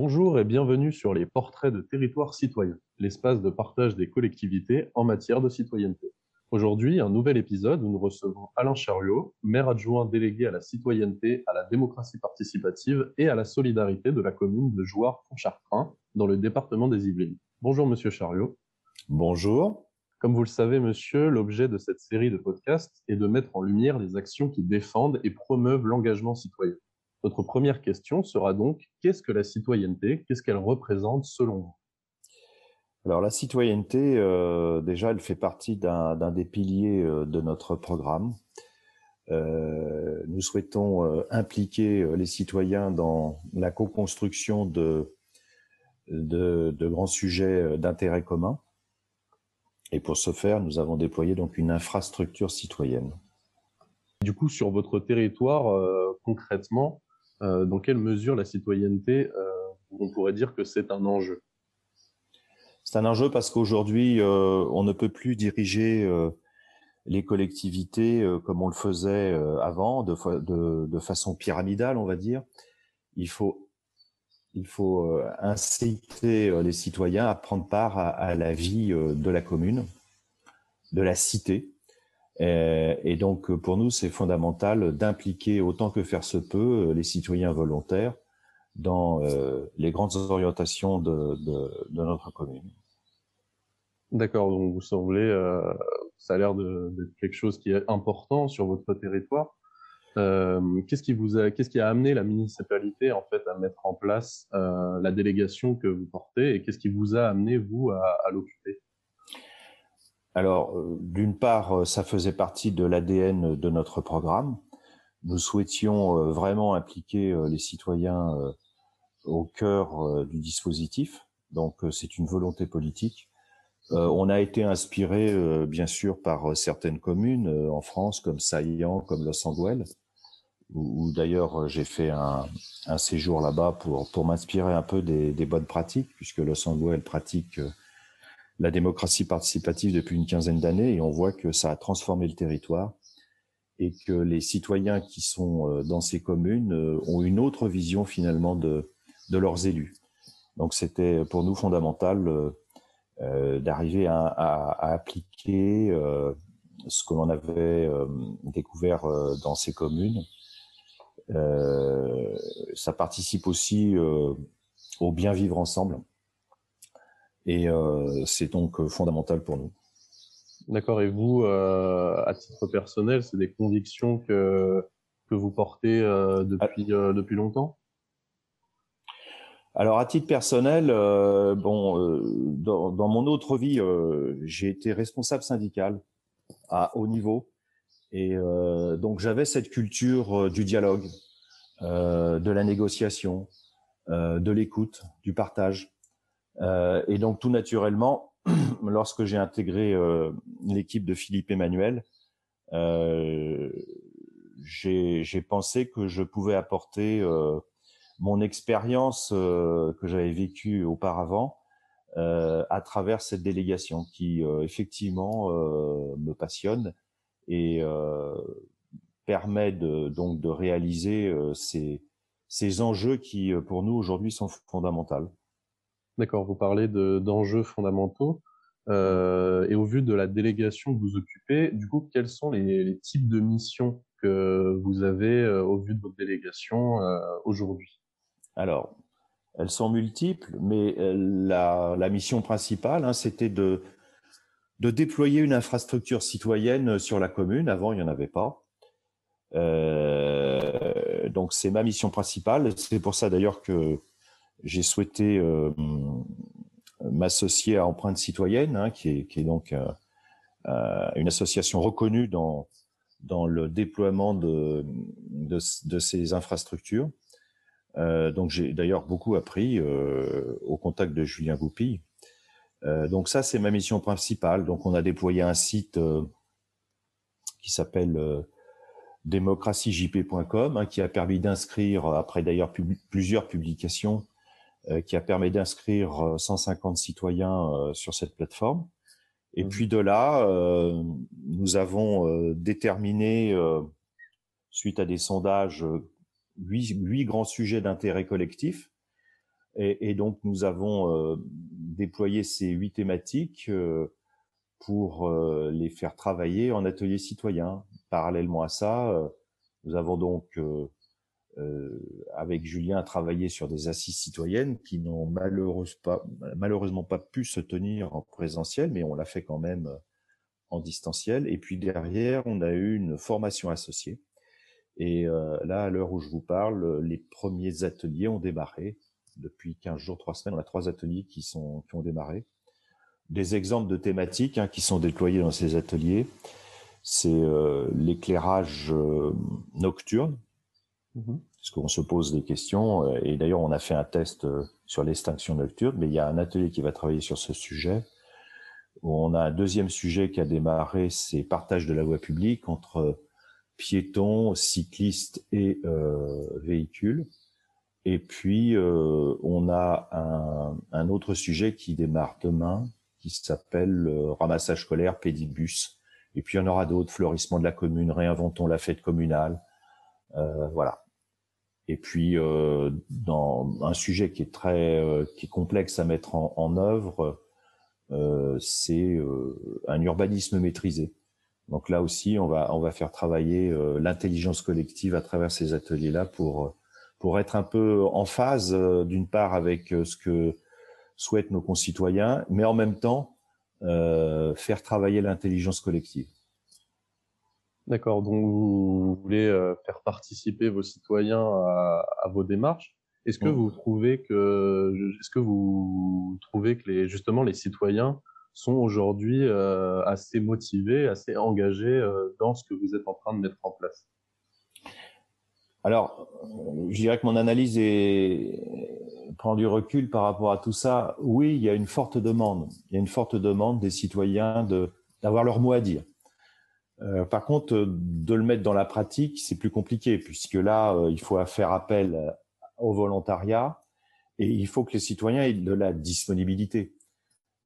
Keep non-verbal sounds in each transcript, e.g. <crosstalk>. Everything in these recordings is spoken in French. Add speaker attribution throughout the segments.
Speaker 1: Bonjour et bienvenue sur les portraits de territoire citoyen, l'espace de partage des collectivités en matière de citoyenneté. Aujourd'hui, un nouvel épisode où nous recevons Alain Chariot, maire adjoint délégué à la citoyenneté, à la démocratie participative et à la solidarité de la commune de Jouarre-Pontchartrain, dans le département des Yvelines. Bonjour Monsieur Chariot.
Speaker 2: Bonjour.
Speaker 1: Comme vous le savez, monsieur, l'objet de cette série de podcasts est de mettre en lumière les actions qui défendent et promeuvent l'engagement citoyen. Notre première question sera donc, qu'est-ce que la citoyenneté? Qu'est-ce qu'elle représente selon vous?
Speaker 2: Alors la citoyenneté, euh, déjà, elle fait partie d'un des piliers euh, de notre programme. Euh, nous souhaitons impliquer les citoyens dans la co-construction de, de, de, grands sujets d'intérêt commun. Et pour ce faire, nous avons déployé donc une infrastructure citoyenne.
Speaker 1: Du coup, sur votre territoire, concrètement, euh, dans quelle mesure la citoyenneté, euh, on pourrait dire que c'est un enjeu?
Speaker 2: C'est un enjeu parce qu'aujourd'hui, euh, on ne peut plus diriger les collectivités comme on le faisait avant, de, façon pyramidale, on va dire. Il faut, inciter les citoyens à prendre part à la vie de la commune, de la cité, et donc, pour nous, c'est fondamental d'impliquer autant que faire se peut les citoyens volontaires dans euh, les grandes orientations de, notre commune.
Speaker 1: D'accord, donc vous semblez, euh, ça a l'air d'être quelque chose qui est important sur votre territoire. qu'est-ce qui vous a, qu'est-ce qui a amené la municipalité en fait à mettre en place la délégation que vous portez et qu'est-ce qui vous a amené vous à l'occuper?
Speaker 2: Alors, euh, d'une part, euh, ça faisait partie de l'ADN de notre programme. Nous souhaitions euh, vraiment impliquer les citoyens au cœur du dispositif. Donc, c'est une volonté politique. On a été inspiré, bien sûr, par certaines communes en France, comme Saillant, comme Los Angeles, où, d'ailleurs j'ai fait un, séjour là-bas pour, m'inspirer un peu des, des, bonnes pratiques, puisque Los Angeles pratique la démocratie participative depuis une quinzaine d'années et on voit que ça a transformé le territoire et que les citoyens qui sont euh, dans ces communes euh, ont une autre vision finalement de, de leurs élus. Donc c'était pour nous fondamental euh, d'arriver à, à, appliquer ce que l'on avait découvert dans ces communes. ça participe aussi au bien vivre ensemble. Et euh, c'est donc euh, fondamental pour nous.
Speaker 1: D'accord. Et vous, euh, à titre personnel, c'est des convictions que, que vous portez depuis, depuis longtemps?
Speaker 2: Alors à titre personnel, bon, dans, dans, mon autre vie, j'ai été responsable syndical à haut niveau, et donc j'avais cette culture du dialogue, de la négociation, de l'écoute, du partage. Euh, et donc tout naturellement, <clears throat> lorsque j'ai intégré euh, l'équipe de Philippe Emmanuel, euh, j'ai pensé que je pouvais apporter mon expérience que j'avais vécue auparavant à travers cette délégation qui effectivement me passionne et permet de, donc de réaliser ces, ces enjeux qui pour nous aujourd'hui sont fondamentaux.
Speaker 1: D'accord, vous parlez d'enjeux fondamentaux. Euh, et au vu de la délégation que vous occupez, du coup, quels sont les, types de missions que vous avez euh, au vu de votre délégation euh, aujourd'hui?
Speaker 2: Alors, elles sont multiples, mais la, mission principale, hein, c'était de, de déployer une infrastructure citoyenne sur la commune. Avant, il n'y en avait pas. donc, c'est ma mission principale. C'est pour ça d'ailleurs que j'ai souhaité euh, m'associer à Empreinte Citoyenne, hein, qui, est, donc euh, euh, une association reconnue dans, le déploiement de, ces infrastructures. Donc j'ai d'ailleurs beaucoup appris au contact de Julien Goupil. Donc ça, c'est ma mission principale. Donc on a déployé un site qui s'appelle démocraciejp.com, hein, qui a permis d'inscrire, après d'ailleurs plusieurs publications, qui a permis d'inscrire 150 euh, citoyens euh, sur cette plateforme. Et mmh. puis de là, nous avons déterminé, suite à des sondages, huit, grands sujets d'intérêt collectif. Et, donc, nous avons déployé ces huit thématiques pour les faire travailler en atelier citoyen. Parallèlement à ça, nous avons donc euh, avec Julien, travaillé sur des assises citoyennes qui n'ont malheureusement pas pu se tenir en présentiel, mais on l'a fait quand même euh, en distanciel. Et puis derrière, on a eu une formation associée. Et euh, là, à l'heure où je vous parle, les premiers ateliers ont démarré. Depuis 15 jours, 3 semaines, on a trois ateliers qui, sont, qui ont démarré. Des exemples de thématiques hein, qui sont déployés dans ces ateliers, c'est l'éclairage nocturne, Mhm. Parce qu'on se pose des questions, euh, et d'ailleurs on a fait un test euh, sur l'extinction nocturne, mais il y a un atelier qui va travailler sur ce sujet. On a un deuxième sujet qui a démarré, c'est partage de la voie publique entre piétons, cyclistes et euh, véhicules. Et puis euh, on a un, autre sujet qui démarre demain, qui s'appelle le ramassage scolaire pédibus. Et puis il y en aura d'autres, fleurissement de la commune, réinventons la fête communale. Euh, voilà. Et puis, euh, dans un sujet qui est très euh, qui est complexe à mettre en, en œuvre, euh, c'est euh, un urbanisme maîtrisé. Donc là aussi, on va on va faire travailler euh, l'intelligence collective à travers ces ateliers-là pour pour être un peu en phase d'une part avec ce que souhaitent nos concitoyens, mais en même temps faire travailler l'intelligence collective.
Speaker 1: D'accord, donc vous voulez euh, faire participer vos citoyens à, vos démarches. Est-ce que vous trouvez que, est-ce que vous trouvez que les, justement les citoyens sont aujourd'hui euh, assez motivés, assez engagés euh, dans ce que vous êtes en train de mettre en place?
Speaker 2: Alors, je dirais que mon analyse est, prend du recul par rapport à tout ça. Oui, il y a une forte demande. Il y a une forte demande des citoyens de d'avoir leur mot à dire. Euh, par contre, de le mettre dans la pratique, c'est plus compliqué puisque là, euh, il faut faire appel euh, au volontariat et il faut que les citoyens aient de la disponibilité.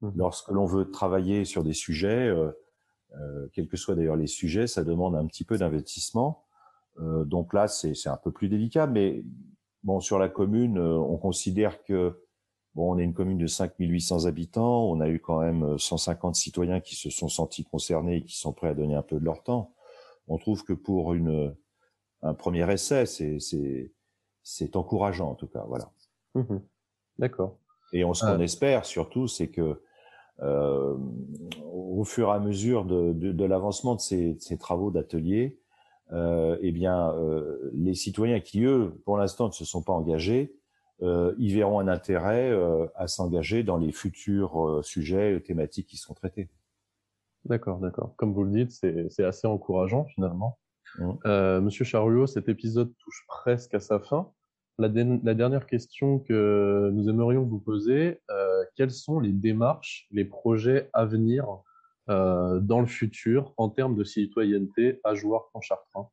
Speaker 2: Mmh. Lorsque l'on veut travailler sur des sujets, euh, quels que soient d'ailleurs les sujets, ça demande un petit peu d'investissement. donc là, c'est un peu plus délicat, mais bon, sur la commune, on considère que Bon, on est une commune de 5800 habitants. On a eu quand même 150 euh, citoyens qui se sont sentis concernés et qui sont prêts à donner un peu de leur temps. On trouve que pour une, un premier essai, c'est, encourageant en tout cas. Voilà.
Speaker 1: Mmh D'accord.
Speaker 2: Et on, ce qu'on ah. espère surtout, c'est que euh, au fur et à mesure de, de, de l'avancement de ces, ces travaux d'atelier, euh, eh bien, euh, les citoyens qui eux, pour l'instant, ne se sont pas engagés, euh, ils verront un intérêt euh, à s'engager dans les futurs euh, sujets thématiques qui seront traités.
Speaker 1: D'accord, d'accord. Comme vous le dites, c'est assez encourageant finalement. Mmh. Monsieur Charriot, cet épisode touche presque à sa fin. La, la dernière question que nous aimerions vous poser, quelles sont les démarches, les projets à venir dans le futur en termes de citoyenneté à Jouarre-Pontchartrain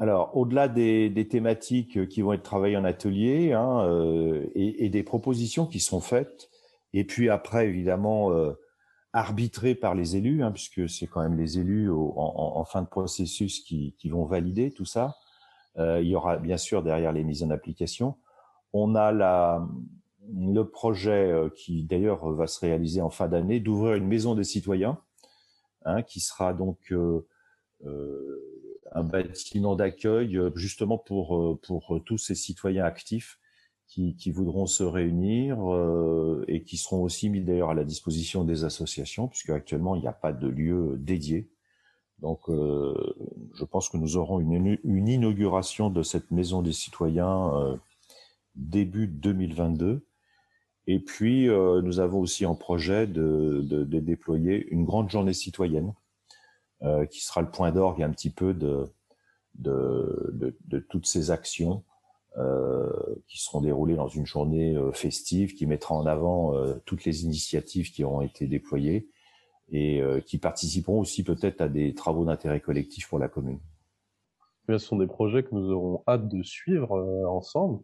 Speaker 2: alors, au-delà des, thématiques qui vont être travaillées en atelier hein, euh, et, des propositions qui sont faites, et puis après, évidemment, euh, arbitrées par les élus, hein, puisque c'est quand même les élus en, fin de processus qui, vont valider tout ça. Euh, il y aura bien sûr derrière les mises en application. On a le projet euh, qui d'ailleurs va se réaliser en fin d'année d'ouvrir une maison des citoyens, hein, qui sera donc euh, euh un bâtiment d'accueil euh, justement pour, euh, pour euh, tous ces citoyens actifs qui, qui voudront se réunir et qui seront aussi mis d'ailleurs à la disposition des associations, puisque actuellement il n'y a pas de lieu dédié. Donc, je pense que nous aurons une, une, inauguration de cette maison des citoyens début 2022. Et puis, nous avons aussi en projet de, de, de déployer une grande journée citoyenne euh, qui sera le point d'orgue un petit peu de, de, de, toutes ces actions euh, qui seront déroulées dans une journée euh, festive, qui mettra en avant euh, toutes les initiatives qui auront été déployées et qui participeront aussi peut-être à des travaux d'intérêt collectif pour la commune.
Speaker 1: Ce sont des projets que nous aurons hâte de suivre ensemble.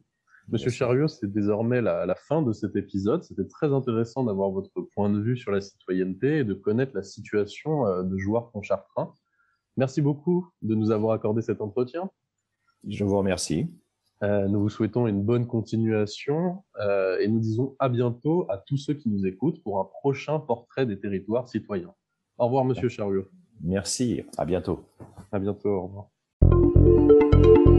Speaker 1: Monsieur Chariot, c'est désormais la, la, fin de cet épisode. C'était très intéressant d'avoir votre point de vue sur la citoyenneté et de connaître la situation euh, de joueurs Pontchartrain. Merci beaucoup de nous avoir accordé cet entretien.
Speaker 2: Je vous remercie.
Speaker 1: Euh, nous vous souhaitons une bonne continuation euh, et nous disons à bientôt à tous ceux qui nous écoutent pour un prochain portrait des territoires citoyens. Au revoir, Monsieur Chariot.
Speaker 2: Merci, à bientôt.
Speaker 1: À bientôt, au revoir.